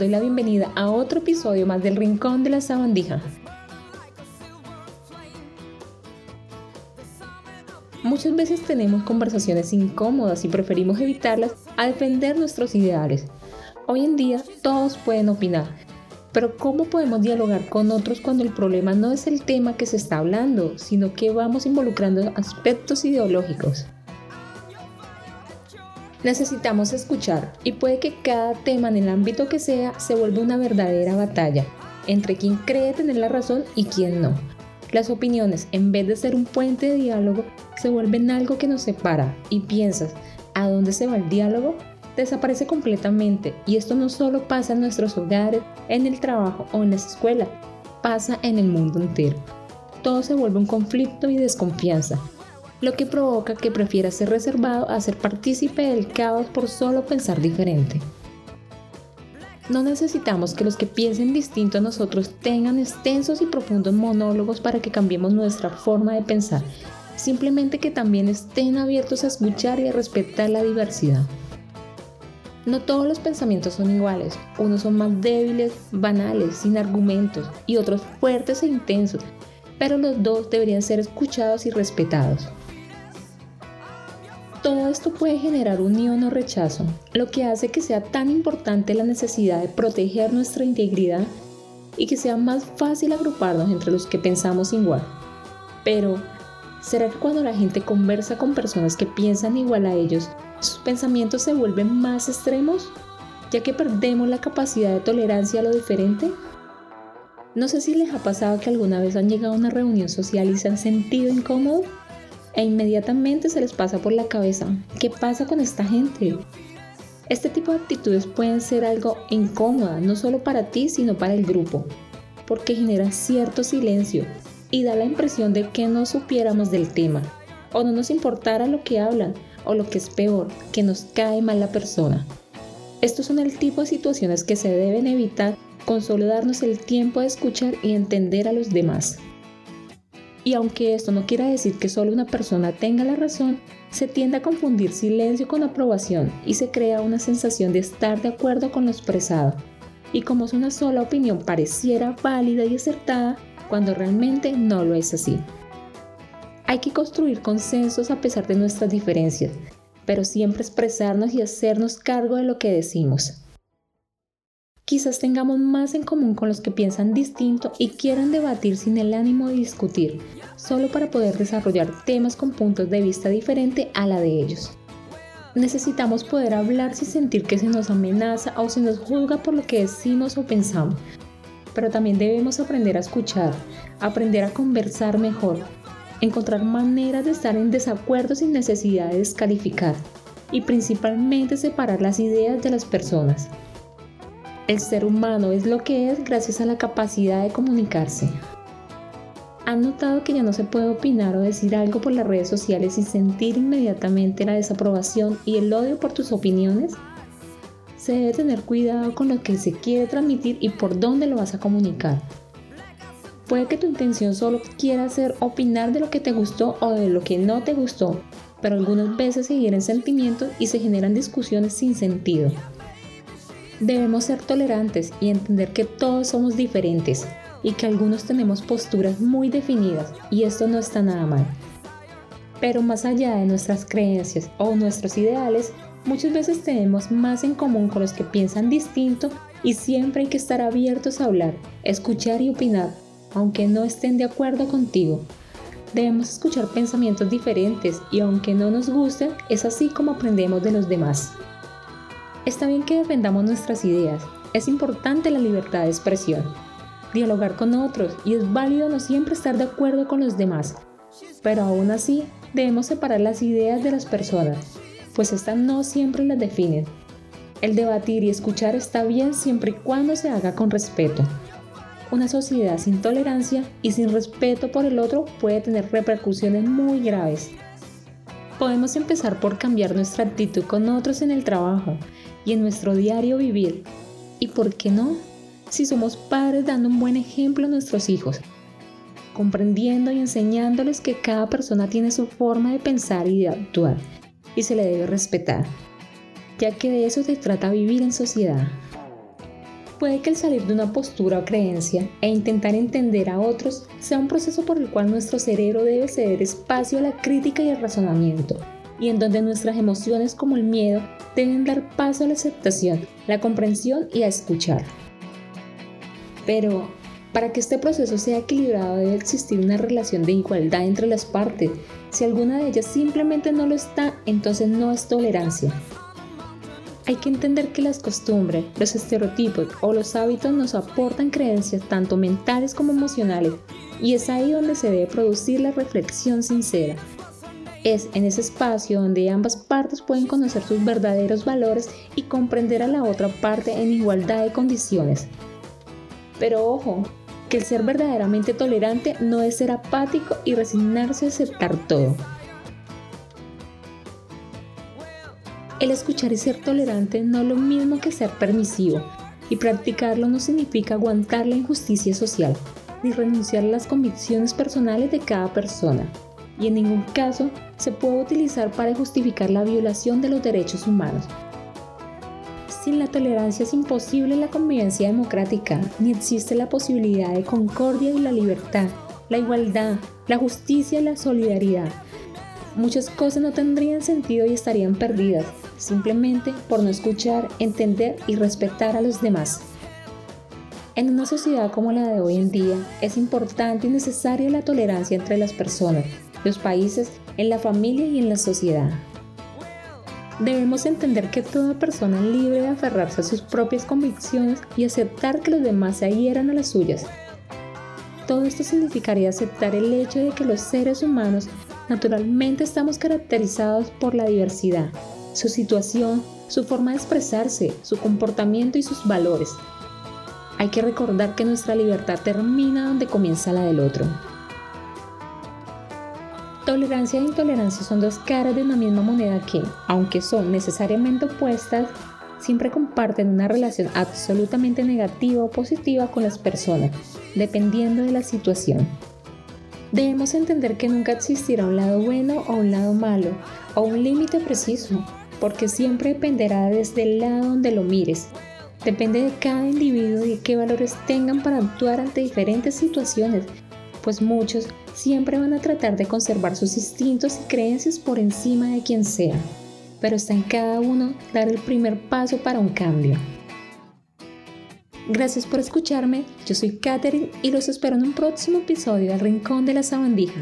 doy la bienvenida a otro episodio más del Rincón de la Sabandija. Muchas veces tenemos conversaciones incómodas y preferimos evitarlas a defender nuestros ideales. Hoy en día todos pueden opinar, pero ¿cómo podemos dialogar con otros cuando el problema no es el tema que se está hablando, sino que vamos involucrando aspectos ideológicos? Necesitamos escuchar y puede que cada tema en el ámbito que sea se vuelva una verdadera batalla entre quien cree tener la razón y quien no. Las opiniones, en vez de ser un puente de diálogo, se vuelven algo que nos separa y piensas, ¿a dónde se va el diálogo? Desaparece completamente y esto no solo pasa en nuestros hogares, en el trabajo o en la escuela, pasa en el mundo entero. Todo se vuelve un conflicto y desconfianza, lo que provoca que prefiera ser reservado a ser partícipe del caos por solo pensar diferente. No necesitamos que los que piensen distinto a nosotros tengan extensos y profundos monólogos para que cambiemos nuestra forma de pensar, simplemente que también estén abiertos a escuchar y a respetar la diversidad. No todos los pensamientos son iguales, unos son más débiles, banales, sin argumentos, y otros fuertes e intensos, pero los dos deberían ser escuchados y respetados. Todo esto puede generar unión o rechazo, lo que hace que sea tan importante la necesidad de proteger nuestra integridad y que sea más fácil agruparnos entre los que pensamos igual. Pero, ¿será que cuando la gente conversa con personas que piensan igual a ellos, sus pensamientos se vuelven más extremos, ya que perdemos la capacidad de tolerancia a lo diferente? No sé si les ha pasado que alguna vez han llegado a una reunión social y se han sentido incómodos e inmediatamente se les pasa por la cabeza, ¿qué pasa con esta gente? Este tipo de actitudes pueden ser algo incómoda, no solo para ti, sino para el grupo, porque genera cierto silencio y da la impresión de que no supiéramos del tema, o no nos importara lo que hablan, o lo que es peor, que nos cae mal la persona. Estos son el tipo de situaciones que se deben evitar con solo darnos el tiempo de escuchar y entender a los demás. Y aunque esto no quiera decir que solo una persona tenga la razón, se tiende a confundir silencio con aprobación y se crea una sensación de estar de acuerdo con lo expresado. Y como es una sola opinión pareciera válida y acertada, cuando realmente no lo es así. Hay que construir consensos a pesar de nuestras diferencias, pero siempre expresarnos y hacernos cargo de lo que decimos. Quizás tengamos más en común con los que piensan distinto y quieran debatir sin el ánimo de discutir, solo para poder desarrollar temas con puntos de vista diferente a la de ellos. Necesitamos poder hablar sin sentir que se nos amenaza o se nos juzga por lo que decimos o pensamos, pero también debemos aprender a escuchar, aprender a conversar mejor, encontrar maneras de estar en desacuerdo sin necesidad de descalificar y principalmente separar las ideas de las personas. El ser humano es lo que es gracias a la capacidad de comunicarse. ¿Han notado que ya no se puede opinar o decir algo por las redes sociales sin sentir inmediatamente la desaprobación y el odio por tus opiniones? Se debe tener cuidado con lo que se quiere transmitir y por dónde lo vas a comunicar. Puede que tu intención solo quiera ser opinar de lo que te gustó o de lo que no te gustó, pero algunas veces se hieren sentimientos y se generan discusiones sin sentido. Debemos ser tolerantes y entender que todos somos diferentes y que algunos tenemos posturas muy definidas y esto no está nada mal. Pero más allá de nuestras creencias o nuestros ideales, muchas veces tenemos más en común con los que piensan distinto y siempre hay que estar abiertos a hablar, escuchar y opinar, aunque no estén de acuerdo contigo. Debemos escuchar pensamientos diferentes y aunque no nos gusten, es así como aprendemos de los demás. Está bien que defendamos nuestras ideas, es importante la libertad de expresión, dialogar con otros y es válido no siempre estar de acuerdo con los demás, pero aún así debemos separar las ideas de las personas, pues estas no siempre las definen. El debatir y escuchar está bien siempre y cuando se haga con respeto. Una sociedad sin tolerancia y sin respeto por el otro puede tener repercusiones muy graves. Podemos empezar por cambiar nuestra actitud con otros en el trabajo y en nuestro diario vivir. ¿Y por qué no? Si somos padres dando un buen ejemplo a nuestros hijos, comprendiendo y enseñándoles que cada persona tiene su forma de pensar y de actuar y se le debe respetar, ya que de eso se trata vivir en sociedad. Puede que el salir de una postura o creencia e intentar entender a otros sea un proceso por el cual nuestro cerebro debe ceder espacio a la crítica y el razonamiento, y en donde nuestras emociones como el miedo deben dar paso a la aceptación, la comprensión y a escuchar. Pero, para que este proceso sea equilibrado debe existir una relación de igualdad entre las partes. Si alguna de ellas simplemente no lo está, entonces no es tolerancia. Hay que entender que las costumbres, los estereotipos o los hábitos nos aportan creencias tanto mentales como emocionales y es ahí donde se debe producir la reflexión sincera. Es en ese espacio donde ambas partes pueden conocer sus verdaderos valores y comprender a la otra parte en igualdad de condiciones. Pero ojo, que el ser verdaderamente tolerante no es ser apático y resignarse a aceptar todo. El escuchar y ser tolerante no es lo mismo que ser permisivo, y practicarlo no significa aguantar la injusticia social, ni renunciar a las convicciones personales de cada persona, y en ningún caso se puede utilizar para justificar la violación de los derechos humanos. Sin la tolerancia es imposible la convivencia democrática, ni existe la posibilidad de concordia y la libertad, la igualdad, la justicia y la solidaridad. Muchas cosas no tendrían sentido y estarían perdidas simplemente por no escuchar, entender y respetar a los demás. En una sociedad como la de hoy en día, es importante y necesaria la tolerancia entre las personas, los países, en la familia y en la sociedad. Debemos entender que toda persona es libre de aferrarse a sus propias convicciones y aceptar que los demás se adhieran a las suyas. Todo esto significaría aceptar el hecho de que los seres humanos naturalmente estamos caracterizados por la diversidad, su situación, su forma de expresarse, su comportamiento y sus valores. Hay que recordar que nuestra libertad termina donde comienza la del otro. Tolerancia e intolerancia son dos caras de una misma moneda que, aunque son necesariamente opuestas, siempre comparten una relación absolutamente negativa o positiva con las personas, dependiendo de la situación. Debemos entender que nunca existirá un lado bueno o un lado malo, o un límite preciso, porque siempre dependerá desde el lado donde lo mires. Depende de cada individuo y de qué valores tengan para actuar ante diferentes situaciones, pues muchos siempre van a tratar de conservar sus instintos y creencias por encima de quien sea, pero está en cada uno dar el primer paso para un cambio. Gracias por escucharme, yo soy Katherine y los espero en un próximo episodio del Rincón de la Sabandija.